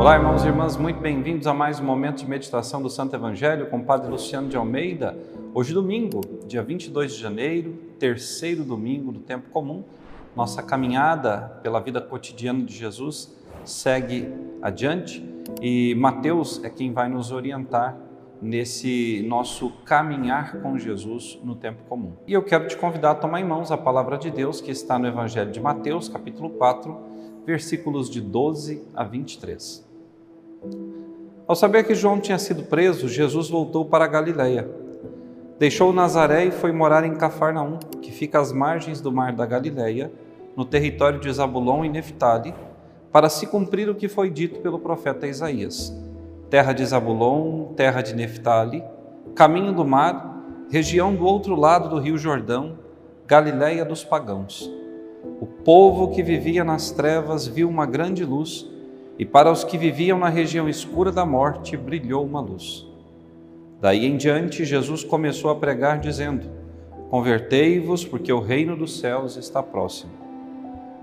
Olá, irmãos e irmãs, muito bem-vindos a mais um momento de meditação do Santo Evangelho com o Padre Luciano de Almeida. Hoje, domingo, dia 22 de janeiro, terceiro domingo do tempo comum, nossa caminhada pela vida cotidiana de Jesus segue adiante e Mateus é quem vai nos orientar nesse nosso caminhar com Jesus no tempo comum. E eu quero te convidar a tomar em mãos a palavra de Deus que está no Evangelho de Mateus, capítulo 4, versículos de 12 a 23. Ao saber que João tinha sido preso, Jesus voltou para a Galiléia. Deixou Nazaré e foi morar em Cafarnaum, que fica às margens do mar da Galiléia, no território de Zabulon e Neftali, para se cumprir o que foi dito pelo profeta Isaías terra de Zabulon, terra de Neftali, caminho do mar, região do outro lado do rio Jordão, Galiléia dos pagãos. O povo que vivia nas trevas viu uma grande luz, e para os que viviam na região escura da morte brilhou uma luz. Daí em diante, Jesus começou a pregar, dizendo: Convertei-vos, porque o reino dos céus está próximo.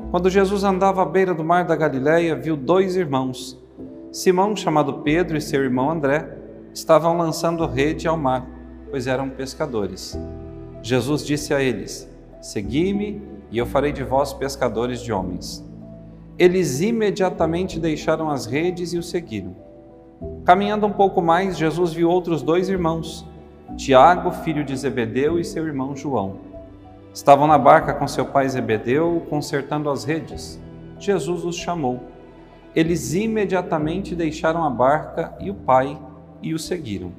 Quando Jesus andava à beira do mar da Galiléia, viu dois irmãos, Simão, chamado Pedro, e seu irmão André estavam lançando rede ao mar, pois eram pescadores. Jesus disse a eles: Segui-me, e eu farei de vós pescadores de homens. Eles imediatamente deixaram as redes e o seguiram. Caminhando um pouco mais, Jesus viu outros dois irmãos, Tiago, filho de Zebedeu, e seu irmão João. Estavam na barca com seu pai Zebedeu, consertando as redes. Jesus os chamou eles imediatamente deixaram a barca e o pai e o seguiram.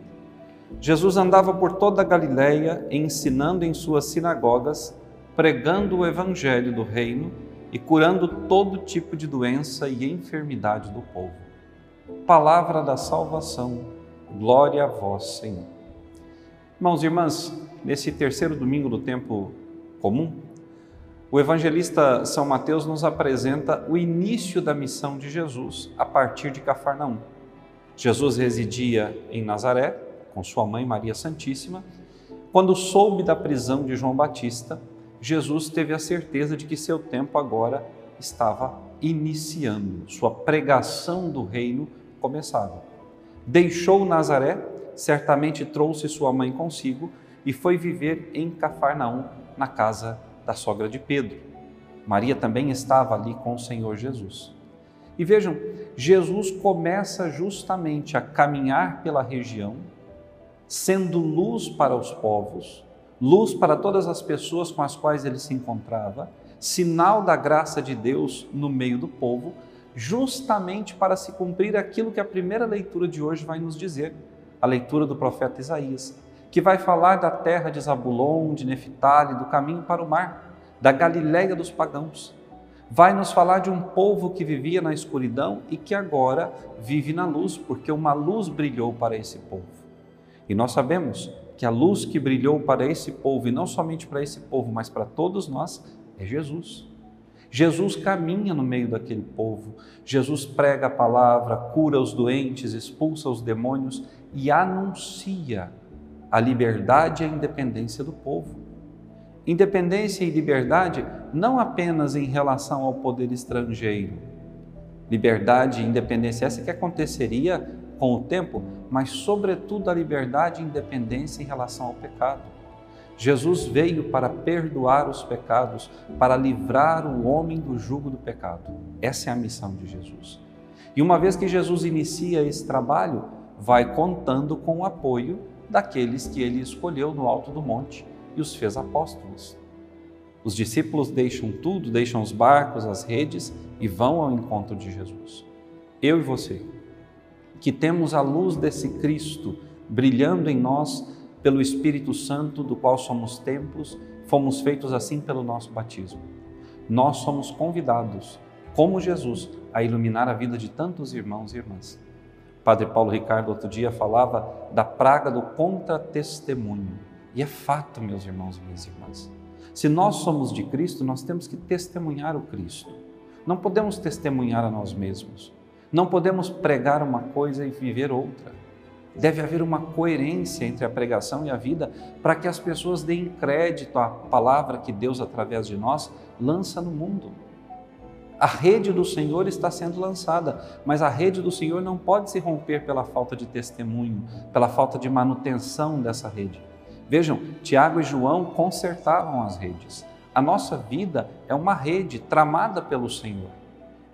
Jesus andava por toda a Galiléia, ensinando em suas sinagogas, pregando o evangelho do reino e curando todo tipo de doença e enfermidade do povo. Palavra da salvação, glória a vós, Senhor. Irmãos e irmãs, nesse terceiro domingo do tempo comum, o evangelista São Mateus nos apresenta o início da missão de Jesus a partir de Cafarnaum. Jesus residia em Nazaré com sua mãe Maria Santíssima. Quando soube da prisão de João Batista, Jesus teve a certeza de que seu tempo agora estava iniciando, sua pregação do reino começava. Deixou Nazaré, certamente trouxe sua mãe consigo e foi viver em Cafarnaum, na casa da sogra de Pedro. Maria também estava ali com o Senhor Jesus. E vejam, Jesus começa justamente a caminhar pela região, sendo luz para os povos, luz para todas as pessoas com as quais ele se encontrava, sinal da graça de Deus no meio do povo, justamente para se cumprir aquilo que a primeira leitura de hoje vai nos dizer, a leitura do profeta Isaías que vai falar da terra de Zabulon, de Neftali, do caminho para o mar, da Galiléia dos pagãos. Vai nos falar de um povo que vivia na escuridão e que agora vive na luz, porque uma luz brilhou para esse povo. E nós sabemos que a luz que brilhou para esse povo, e não somente para esse povo, mas para todos nós, é Jesus. Jesus caminha no meio daquele povo, Jesus prega a palavra, cura os doentes, expulsa os demônios e anuncia a liberdade e a independência do povo. Independência e liberdade não apenas em relação ao poder estrangeiro. Liberdade e independência, essa que aconteceria com o tempo, mas sobretudo a liberdade e independência em relação ao pecado. Jesus veio para perdoar os pecados, para livrar o homem do jugo do pecado. Essa é a missão de Jesus. E uma vez que Jesus inicia esse trabalho, vai contando com o apoio daqueles que ele escolheu no alto do monte e os fez apóstolos. Os discípulos deixam tudo, deixam os barcos, as redes e vão ao encontro de Jesus. Eu e você, que temos a luz desse Cristo brilhando em nós pelo Espírito Santo, do qual somos templos, fomos feitos assim pelo nosso batismo. Nós somos convidados, como Jesus, a iluminar a vida de tantos irmãos e irmãs. Padre Paulo Ricardo outro dia falava da praga do contra-testemunho. E é fato, meus irmãos e minhas irmãs. Se nós somos de Cristo, nós temos que testemunhar o Cristo. Não podemos testemunhar a nós mesmos. Não podemos pregar uma coisa e viver outra. Deve haver uma coerência entre a pregação e a vida para que as pessoas deem crédito à palavra que Deus, através de nós, lança no mundo. A rede do Senhor está sendo lançada, mas a rede do Senhor não pode se romper pela falta de testemunho, pela falta de manutenção dessa rede. Vejam, Tiago e João consertaram as redes. A nossa vida é uma rede tramada pelo Senhor,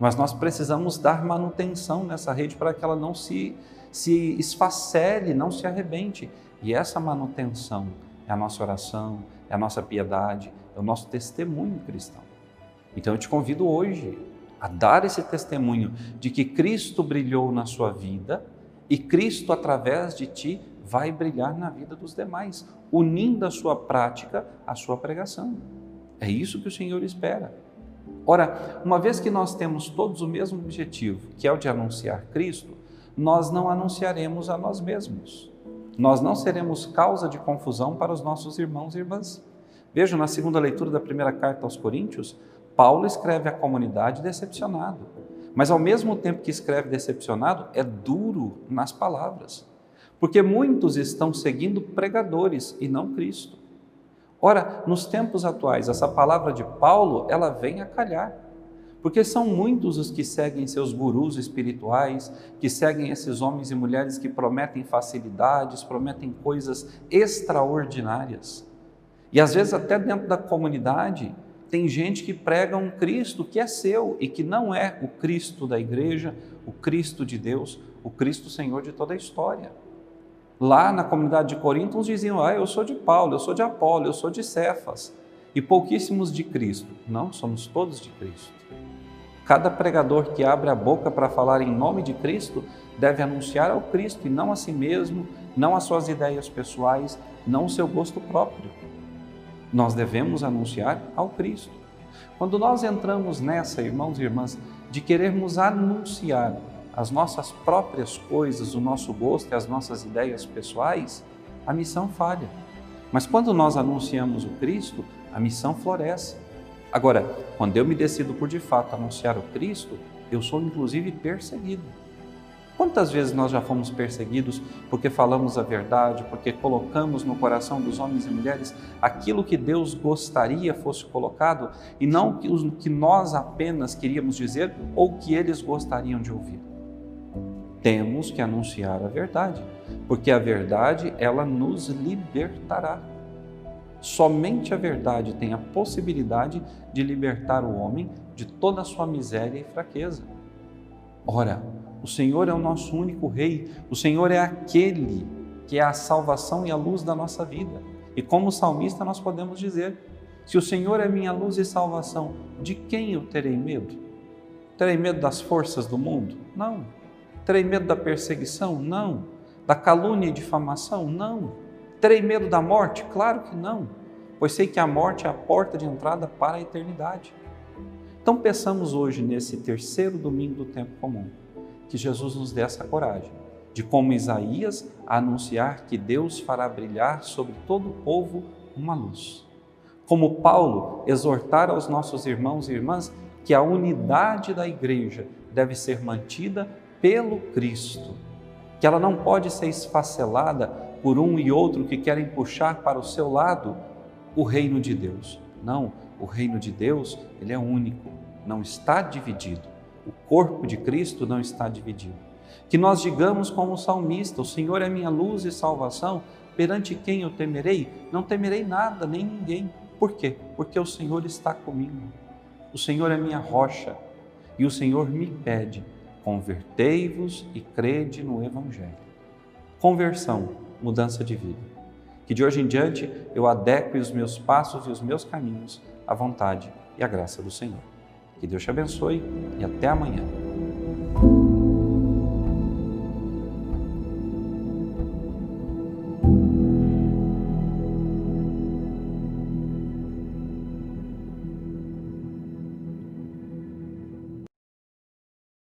mas nós precisamos dar manutenção nessa rede para que ela não se, se esfacele, não se arrebente. E essa manutenção é a nossa oração, é a nossa piedade, é o nosso testemunho cristão. Então eu te convido hoje a dar esse testemunho de que Cristo brilhou na sua vida e Cristo, através de ti, vai brilhar na vida dos demais, unindo a sua prática à sua pregação. É isso que o Senhor espera. Ora, uma vez que nós temos todos o mesmo objetivo, que é o de anunciar Cristo, nós não anunciaremos a nós mesmos. Nós não seremos causa de confusão para os nossos irmãos e irmãs. Vejam, na segunda leitura da primeira carta aos Coríntios, Paulo escreve à comunidade decepcionado, mas ao mesmo tempo que escreve decepcionado, é duro nas palavras, porque muitos estão seguindo pregadores e não Cristo. Ora, nos tempos atuais, essa palavra de Paulo, ela vem a calhar, porque são muitos os que seguem seus gurus espirituais, que seguem esses homens e mulheres que prometem facilidades, prometem coisas extraordinárias. E às vezes até dentro da comunidade, tem gente que prega um Cristo que é seu e que não é o Cristo da igreja, o Cristo de Deus, o Cristo Senhor de toda a história. Lá na comunidade de Corinto, uns diziam: Ah, eu sou de Paulo, eu sou de Apolo, eu sou de Cefas, e pouquíssimos de Cristo. Não, somos todos de Cristo. Cada pregador que abre a boca para falar em nome de Cristo deve anunciar ao Cristo e não a si mesmo, não as suas ideias pessoais, não o seu gosto próprio nós devemos anunciar ao Cristo. Quando nós entramos nessa, irmãos e irmãs, de querermos anunciar as nossas próprias coisas, o nosso gosto e as nossas ideias pessoais, a missão falha. Mas quando nós anunciamos o Cristo, a missão floresce. Agora, quando eu me decido por de fato anunciar o Cristo, eu sou inclusive perseguido. Quantas vezes nós já fomos perseguidos porque falamos a verdade, porque colocamos no coração dos homens e mulheres aquilo que Deus gostaria fosse colocado e não o que nós apenas queríamos dizer ou que eles gostariam de ouvir? Temos que anunciar a verdade, porque a verdade ela nos libertará. Somente a verdade tem a possibilidade de libertar o homem de toda a sua miséria e fraqueza. Ora, o Senhor é o nosso único Rei, o Senhor é aquele que é a salvação e a luz da nossa vida. E como salmista, nós podemos dizer: se o Senhor é minha luz e salvação, de quem eu terei medo? Terei medo das forças do mundo? Não. Terei medo da perseguição? Não. Da calúnia e difamação? Não. Terei medo da morte? Claro que não, pois sei que a morte é a porta de entrada para a eternidade. Então, peçamos hoje, nesse terceiro domingo do tempo comum, que Jesus nos dê essa coragem de, como Isaías, anunciar que Deus fará brilhar sobre todo o povo uma luz. Como Paulo, exortar aos nossos irmãos e irmãs que a unidade da igreja deve ser mantida pelo Cristo, que ela não pode ser esfacelada por um e outro que querem puxar para o seu lado o reino de Deus. Não, o reino de Deus, ele é único, não está dividido o corpo de Cristo não está dividido. Que nós digamos como o salmista: O Senhor é minha luz e salvação, perante quem eu temerei? Não temerei nada, nem ninguém. Por quê? Porque o Senhor está comigo. O Senhor é minha rocha e o Senhor me pede: convertei-vos e crede no Evangelho. Conversão, mudança de vida. Que de hoje em diante eu adeque os meus passos e os meus caminhos à vontade e à graça do Senhor. Que Deus te abençoe e até amanhã.